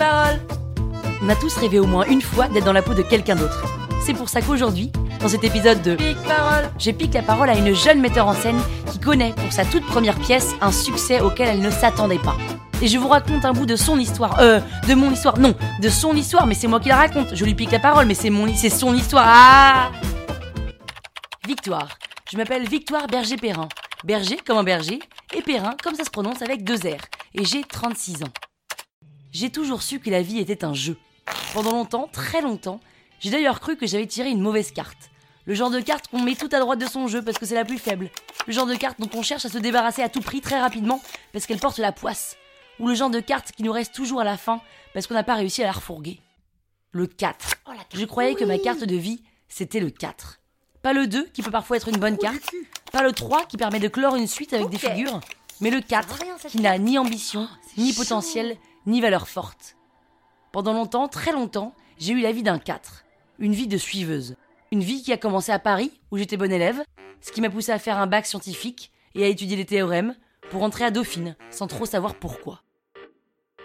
parole On a tous rêvé au moins une fois d'être dans la peau de quelqu'un d'autre. C'est pour ça qu'aujourd'hui, dans cet épisode de Pique parole, je pique la parole à une jeune metteur en scène qui connaît pour sa toute première pièce un succès auquel elle ne s'attendait pas. Et je vous raconte un bout de son histoire. Euh, de mon histoire. Non, de son histoire, mais c'est moi qui la raconte. Je lui pique la parole, mais c'est mon, c'est son histoire. Ah Victoire. Je m'appelle Victoire Berger-Perrin. Berger comme un berger, et Perrin comme ça se prononce avec deux R. Et j'ai 36 ans. J'ai toujours su que la vie était un jeu. Pendant longtemps, très longtemps, j'ai d'ailleurs cru que j'avais tiré une mauvaise carte. Le genre de carte qu'on met tout à droite de son jeu parce que c'est la plus faible. Le genre de carte dont on cherche à se débarrasser à tout prix très rapidement parce qu'elle porte la poisse. Ou le genre de carte qui nous reste toujours à la fin parce qu'on n'a pas réussi à la refourguer. Le 4. Je croyais que ma carte de vie, c'était le 4. Pas le 2 qui peut parfois être une bonne carte. Pas le 3 qui permet de clore une suite avec des figures. Mais le 4 qui n'a ni ambition, ni potentiel, ni valeur forte. Pendant longtemps, très longtemps, j'ai eu la vie d'un 4. Une vie de suiveuse. Une vie qui a commencé à Paris, où j'étais bonne élève, ce qui m'a poussé à faire un bac scientifique et à étudier les théorèmes pour entrer à Dauphine, sans trop savoir pourquoi.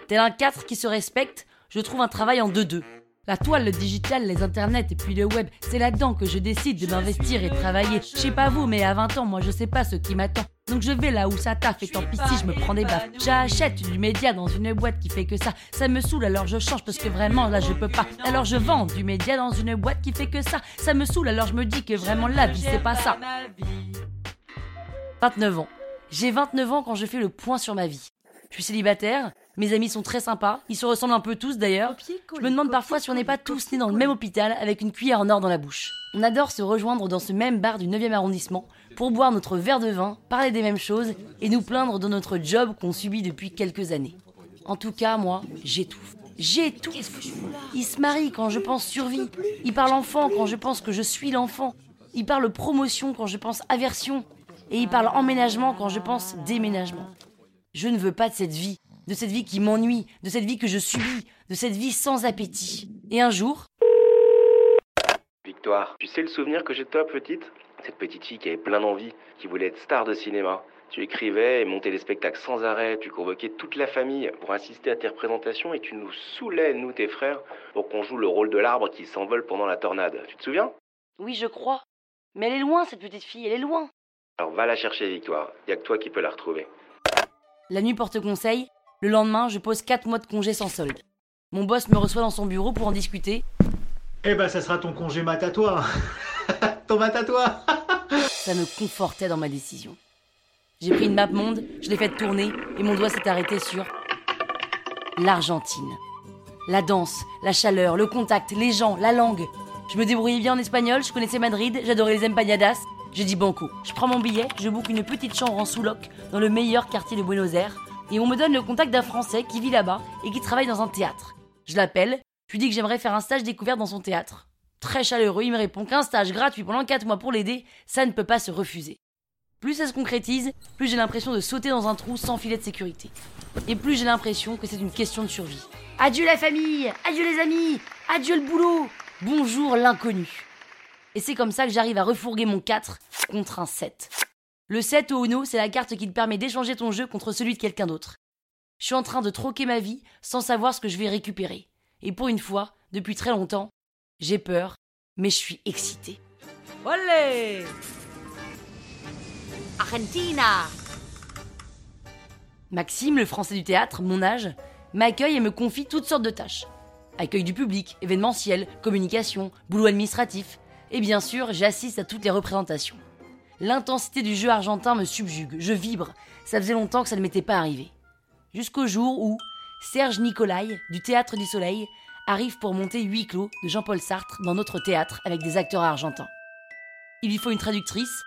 Tel un 4 qui se respecte, je trouve un travail en 2-2. La toile, le digital, les internets et puis le web, c'est là-dedans que je décide de m'investir et de travailler. Je sais pas vous, mais à 20 ans, moi je sais pas ce qui m'attend. Donc je vais là où ça taffe et tant pis si je me prends des baffes. J'achète du média dans une boîte qui fait que ça. Ça me saoule alors je change parce que vraiment là je peux pas. Alors je vends du média dans une boîte qui fait que ça. Ça me saoule alors je me dis que vraiment la vie c'est pas ça. 29 ans. J'ai 29 ans quand je fais le point sur ma vie. Je suis célibataire, mes amis sont très sympas, ils se ressemblent un peu tous d'ailleurs. Je me demande parfois si on n'est pas tous nés dans le même hôpital avec une cuillère en or dans la bouche. On adore se rejoindre dans ce même bar du 9e arrondissement pour boire notre verre de vin, parler des mêmes choses et nous plaindre de notre job qu'on subit depuis quelques années. En tout cas, moi, j'étouffe. J'étouffe. Il se marie quand je pense survie. Il parle enfant quand je pense que je suis l'enfant. Il parle promotion quand je pense aversion. Et il parle emménagement quand je pense déménagement. Je ne veux pas de cette vie, de cette vie qui m'ennuie, de cette vie que je subis, de cette vie sans appétit. Et un jour, Victoire, tu sais le souvenir que j'ai de toi petite Cette petite fille qui avait plein d'envie, qui voulait être star de cinéma. Tu écrivais et montais les spectacles sans arrêt, tu convoquais toute la famille pour assister à tes représentations et tu nous saoulais, nous tes frères, pour qu'on joue le rôle de l'arbre qui s'envole pendant la tornade. Tu te souviens? Oui, je crois. Mais elle est loin, cette petite fille, elle est loin. Alors va la chercher Victoire, y a que toi qui peux la retrouver. La nuit porte conseil. Le lendemain, je pose 4 mois de congé sans solde. Mon boss me reçoit dans son bureau pour en discuter. Eh ben, ça sera ton congé mat à toi. ton mat à toi. Ça me confortait dans ma décision. J'ai pris une map monde, je l'ai faite tourner et mon doigt s'est arrêté sur l'Argentine. La danse, la chaleur, le contact, les gens, la langue. Je me débrouillais bien en espagnol, je connaissais Madrid, j'adorais les empanadas. J'ai dit banco. Je prends mon billet, je book une petite chambre en sous-loc dans le meilleur quartier de Buenos Aires et on me donne le contact d'un Français qui vit là-bas et qui travaille dans un théâtre. Je l'appelle, je lui dis que j'aimerais faire un stage découverte dans son théâtre. Très chaleureux, il me répond qu'un stage gratuit pendant 4 mois pour l'aider, ça ne peut pas se refuser. Plus ça se concrétise, plus j'ai l'impression de sauter dans un trou sans filet de sécurité. Et plus j'ai l'impression que c'est une question de survie. Adieu la famille, adieu les amis, adieu le boulot, bonjour l'inconnu. Et c'est comme ça que j'arrive à refourguer mon 4 contre un 7. Le 7 au Uno, c'est la carte qui te permet d'échanger ton jeu contre celui de quelqu'un d'autre. Je suis en train de troquer ma vie sans savoir ce que je vais récupérer. Et pour une fois, depuis très longtemps, j'ai peur, mais je suis excitée. Olé Argentina Maxime, le français du théâtre, mon âge, m'accueille et me confie toutes sortes de tâches. Accueil du public, événementiel, communication, boulot administratif. Et bien sûr, j'assiste à toutes les représentations. L'intensité du jeu argentin me subjugue, je vibre, ça faisait longtemps que ça ne m'était pas arrivé. Jusqu'au jour où Serge Nicolai, du Théâtre du Soleil, arrive pour monter Huit clos de Jean-Paul Sartre dans notre théâtre avec des acteurs argentins. Il lui faut une traductrice.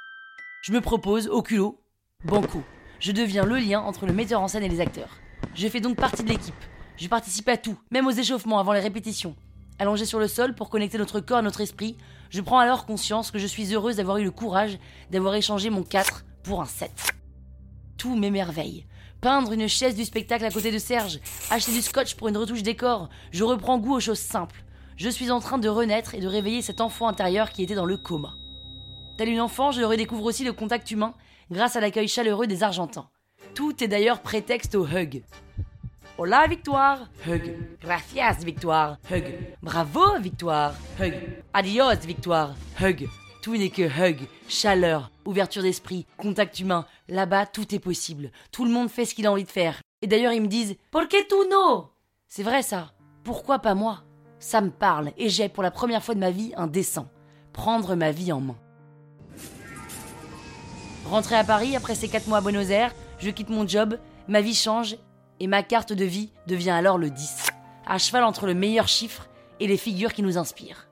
Je me propose, au culot, banco. Je deviens le lien entre le metteur en scène et les acteurs. Je fais donc partie de l'équipe. Je participe à tout, même aux échauffements avant les répétitions. Allongé sur le sol pour connecter notre corps à notre esprit, je prends alors conscience que je suis heureuse d'avoir eu le courage d'avoir échangé mon 4 pour un 7. Tout m'émerveille. Peindre une chaise du spectacle à côté de Serge, acheter du scotch pour une retouche décor, je reprends goût aux choses simples. Je suis en train de renaître et de réveiller cet enfant intérieur qui était dans le coma. Tel une enfant, je redécouvre aussi le contact humain grâce à l'accueil chaleureux des Argentins. Tout est d'ailleurs prétexte au hug. Hola Victoire, hug. Gracias Victoire, hug. Bravo Victoire, hug. Adios Victoire, hug. Tout n'est que hug, chaleur, ouverture d'esprit, contact humain. Là-bas, tout est possible. Tout le monde fait ce qu'il a envie de faire. Et d'ailleurs, ils me disent Por qué tú no? C'est vrai ça. Pourquoi pas moi? Ça me parle et j'ai pour la première fois de ma vie un dessin. Prendre ma vie en main. Rentré à Paris après ces 4 mois à Buenos Aires, je quitte mon job, ma vie change et ma carte de vie devient alors le 10, à cheval entre le meilleur chiffre et les figures qui nous inspirent.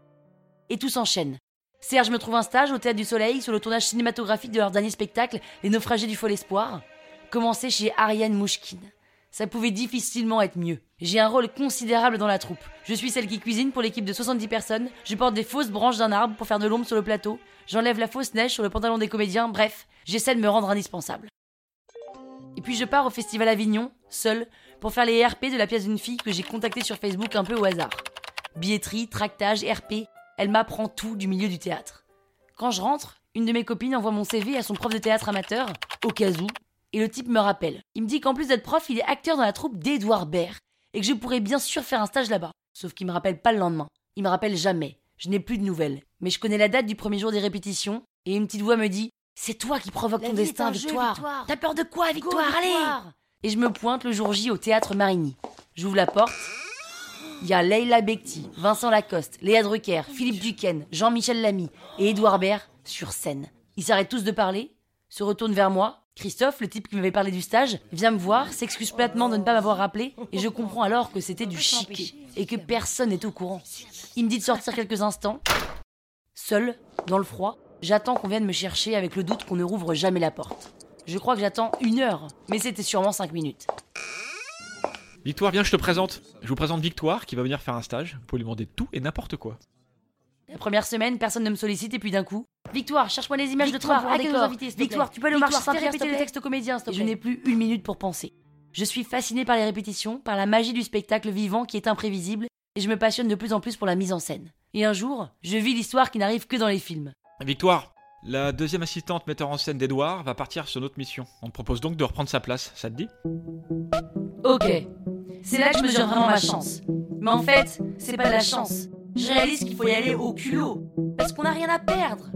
Et tout s'enchaîne. Serge me trouve un stage au Théâtre du Soleil sur le tournage cinématographique de leur dernier spectacle, Les Naufragés du Fol Espoir, commencé chez Ariane Mouchkine. Ça pouvait difficilement être mieux. J'ai un rôle considérable dans la troupe. Je suis celle qui cuisine pour l'équipe de 70 personnes, je porte des fausses branches d'un arbre pour faire de l'ombre sur le plateau, j'enlève la fausse neige sur le pantalon des comédiens, bref, j'essaie de me rendre indispensable. Et puis je pars au Festival Avignon, seule, pour faire les RP de la pièce d'une fille que j'ai contactée sur Facebook un peu au hasard. Billetterie, tractage, RP, elle m'apprend tout du milieu du théâtre. Quand je rentre, une de mes copines envoie mon CV à son prof de théâtre amateur, au cas où, et le type me rappelle. Il me dit qu'en plus d'être prof, il est acteur dans la troupe d'Edouard Baird, et que je pourrais bien sûr faire un stage là-bas. Sauf qu'il me rappelle pas le lendemain. Il me rappelle jamais. Je n'ai plus de nouvelles. Mais je connais la date du premier jour des répétitions, et une petite voix me dit C'est toi qui provoque ton destin, Victoire. T'as peur de quoi, Victoire? Allez Et je me pointe le jour J au théâtre Marigny. J'ouvre la porte. Il y a Leila Bekti, Vincent Lacoste, Léa Drucker, Philippe Duquesne, Jean-Michel Lamy et Édouard Baird sur scène. Ils s'arrêtent tous de parler, se retournent vers moi. Christophe, le type qui m'avait parlé du stage, vient me voir, s'excuse platement de ne pas m'avoir rappelé, et je comprends alors que c'était du chiquet, et que personne n'est au courant. Il me dit de sortir quelques instants. Seul, dans le froid, j'attends qu'on vienne me chercher avec le doute qu'on ne rouvre jamais la porte. Je crois que j'attends une heure, mais c'était sûrement cinq minutes. Victoire, viens, je te présente. Je vous présente Victoire qui va venir faire un stage. Vous pouvez lui demander tout et n'importe quoi. La première semaine, personne ne me sollicite et puis d'un coup, Victoire, cherche-moi les images Victoire, de toi pour décor. nos invités, Victoire, tu peux le Victoire, marcher Saint-Pierre, répéter s'il te le plaît. texte comédien, s'il te Et plaît. je Je n'ai plus une minute pour penser. Je suis fascinée par les répétitions, par la magie du spectacle vivant qui est imprévisible, et je me passionne de plus en plus pour la mise en scène. Et un jour, je vis l'histoire qui n'arrive que dans les films. Victoire, la deuxième assistante metteur en scène d'Edouard va partir sur notre mission. On te propose donc de reprendre sa place. Ça te dit? Ok. C'est là que je mesure vraiment ma chance. Mais en fait, c'est pas la chance. Je réalise qu'il faut y aller au culot. Parce qu'on n'a rien à perdre.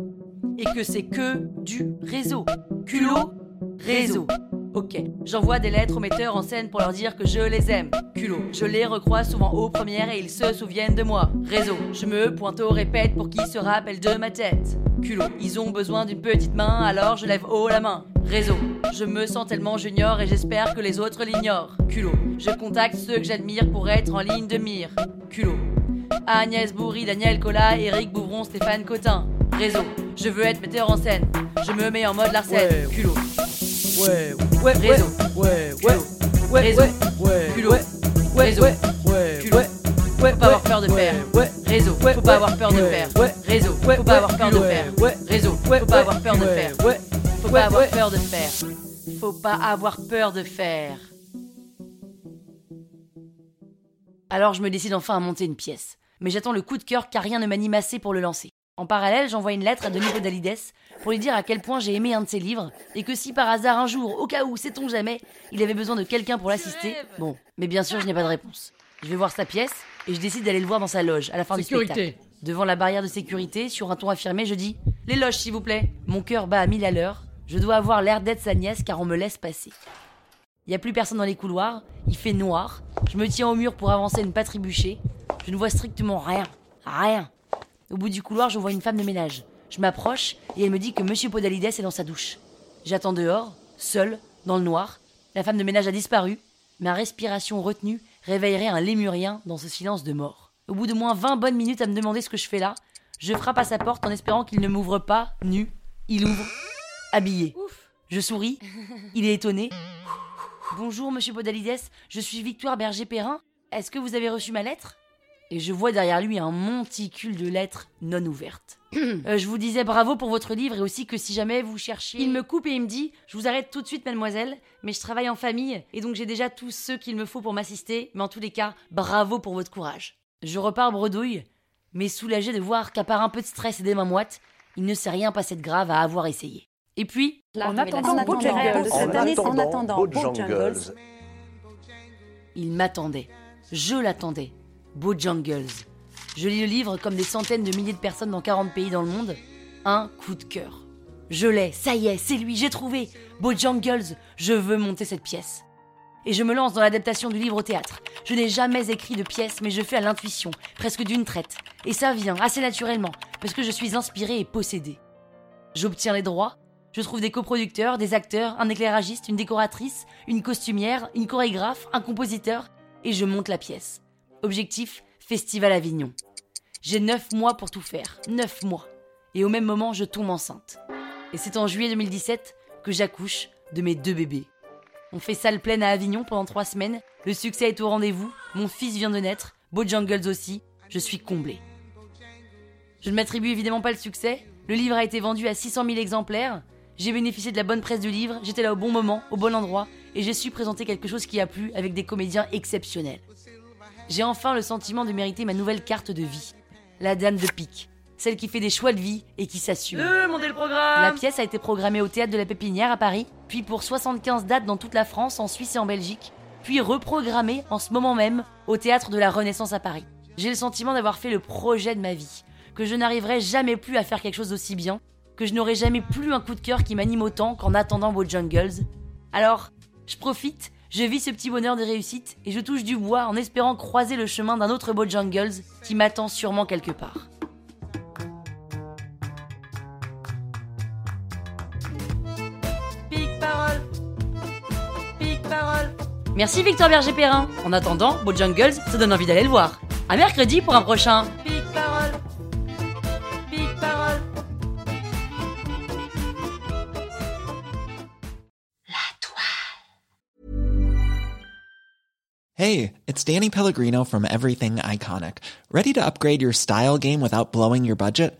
Et que c'est que du réseau. Culot, réseau. Ok. J'envoie des lettres aux metteurs en scène pour leur dire que je les aime. Culot. Je les recroise souvent aux premières et ils se souviennent de moi. Réseau. Je me pointe au répète pour qu'ils se rappellent de ma tête. Culot. Ils ont besoin d'une petite main, alors je lève haut la main. Réseau. Je me sens tellement junior et j'espère que les autres l'ignorent. Culot. Je contacte ceux que j'admire pour être en ligne de mire. Culot. Agnès Bourri, Daniel Collat, Éric Bouvron, Stéphane Cotin. Réseau. Je veux être metteur en scène. Je me mets en mode Larsen. Culot. Ouais, ouais, Réseau. ouais, ouais, Culot. ouais, Réseau. ouais, Culot. ouais, ouais, Réseau. ouais, ouais, Culot. ouais, Faut pas avoir peur de ouais, faire. ouais, Réseau. ouais, Faut pas ouais, avoir peur de ouais, faire. ouais, Réseau. ouais, Faut pas avoir peur de faire. ouais, Réseau. ouais, Faut pas ouais, avoir peur de faire. ouais, Faut ouais, pas avoir peur de faire. Faut pas avoir peur de faire. Alors je me décide enfin à monter une pièce. Mais j'attends le coup de cœur car rien ne m'anime assez pour le lancer. En parallèle, j'envoie une lettre à Denis Podalides pour lui dire à quel point j'ai aimé un de ses livres et que si par hasard un jour, au cas où, sait-on jamais, il avait besoin de quelqu'un pour l'assister. Bon, mais bien sûr, je n'ai pas de réponse. Je vais voir sa pièce et je décide d'aller le voir dans sa loge à la fin du Sécurité. spectacle. Devant la barrière de sécurité, sur un ton affirmé, je dis Les loges, s'il vous plaît. Mon cœur bat à mille à l'heure. Je dois avoir l'air d'être sa nièce car on me laisse passer. Il n'y a plus personne dans les couloirs, il fait noir. Je me tiens au mur pour avancer une pas trébucher. Je ne vois strictement rien. Rien. Au bout du couloir, je vois une femme de ménage. Je m'approche et elle me dit que Monsieur Podalides est dans sa douche. J'attends dehors, seul, dans le noir. La femme de ménage a disparu. Ma respiration retenue réveillerait un lémurien dans ce silence de mort. Au bout de moins 20 bonnes minutes à me demander ce que je fais là, je frappe à sa porte en espérant qu'il ne m'ouvre pas, nu. Il ouvre, habillé. Je souris. Il est étonné. Bonjour, monsieur Podalides, je suis Victoire Berger-Perrin. Est-ce que vous avez reçu ma lettre? Et je vois derrière lui un monticule de lettres non ouvertes. Euh, je vous disais bravo pour votre livre et aussi que si jamais vous cherchiez. Il me coupe et il me dit Je vous arrête tout de suite, mademoiselle, mais je travaille en famille et donc j'ai déjà tous ceux qu'il me faut pour m'assister, mais en tous les cas, bravo pour votre courage. Je repars bredouille, mais soulagé de voir qu'à part un peu de stress et des mains moites, il ne s'est rien passé de grave à avoir essayé. Et puis, En attendant Bojangles, cette année, en attendant Bojangles, Il m'attendait. Je l'attendais. Bojangles. Je lis le livre comme des centaines de milliers de personnes dans 40 pays dans le monde. Un coup de cœur. Je l'ai, ça y est, c'est lui, j'ai trouvé. Bojangles, je veux monter cette pièce. Et je me lance dans l'adaptation du livre au théâtre. Je n'ai jamais écrit de pièce, mais je fais à l'intuition, presque d'une traite. Et ça vient assez naturellement, parce que je suis inspirée et possédée. J'obtiens les droits, je trouve des coproducteurs, des acteurs, un éclairagiste, une décoratrice, une costumière, une chorégraphe, un compositeur, et je monte la pièce. Objectif Festival Avignon. J'ai neuf mois pour tout faire, neuf mois. Et au même moment, je tombe enceinte. Et c'est en juillet 2017 que j'accouche de mes deux bébés. On fait salle pleine à Avignon pendant trois semaines, le succès est au rendez-vous, mon fils vient de naître, Bojangles aussi, je suis comblée. Je ne m'attribue évidemment pas le succès, le livre a été vendu à 600 000 exemplaires, j'ai bénéficié de la bonne presse du livre, j'étais là au bon moment, au bon endroit, et j'ai su présenter quelque chose qui a plu avec des comédiens exceptionnels. J'ai enfin le sentiment de mériter ma nouvelle carte de vie. La dame de pique. Celle qui fait des choix de vie et qui s'assume. le programme La pièce a été programmée au théâtre de la Pépinière à Paris, puis pour 75 dates dans toute la France, en Suisse et en Belgique, puis reprogrammée en ce moment même au théâtre de la Renaissance à Paris. J'ai le sentiment d'avoir fait le projet de ma vie, que je n'arriverai jamais plus à faire quelque chose d'aussi bien, que je n'aurai jamais plus un coup de cœur qui m'anime autant qu'en attendant vos jungles. Alors, je profite, je vis ce petit bonheur de réussite et je touche du bois en espérant croiser le chemin d'un autre beau jungles qui m'attend sûrement quelque part. Merci Victor Berger-Perrin. En attendant, Bojangles, ça donne envie d'aller le voir. À mercredi pour un prochain. Pique parole parole Hey, it's Danny Pellegrino from Everything Iconic. Ready to upgrade your style game without blowing your budget?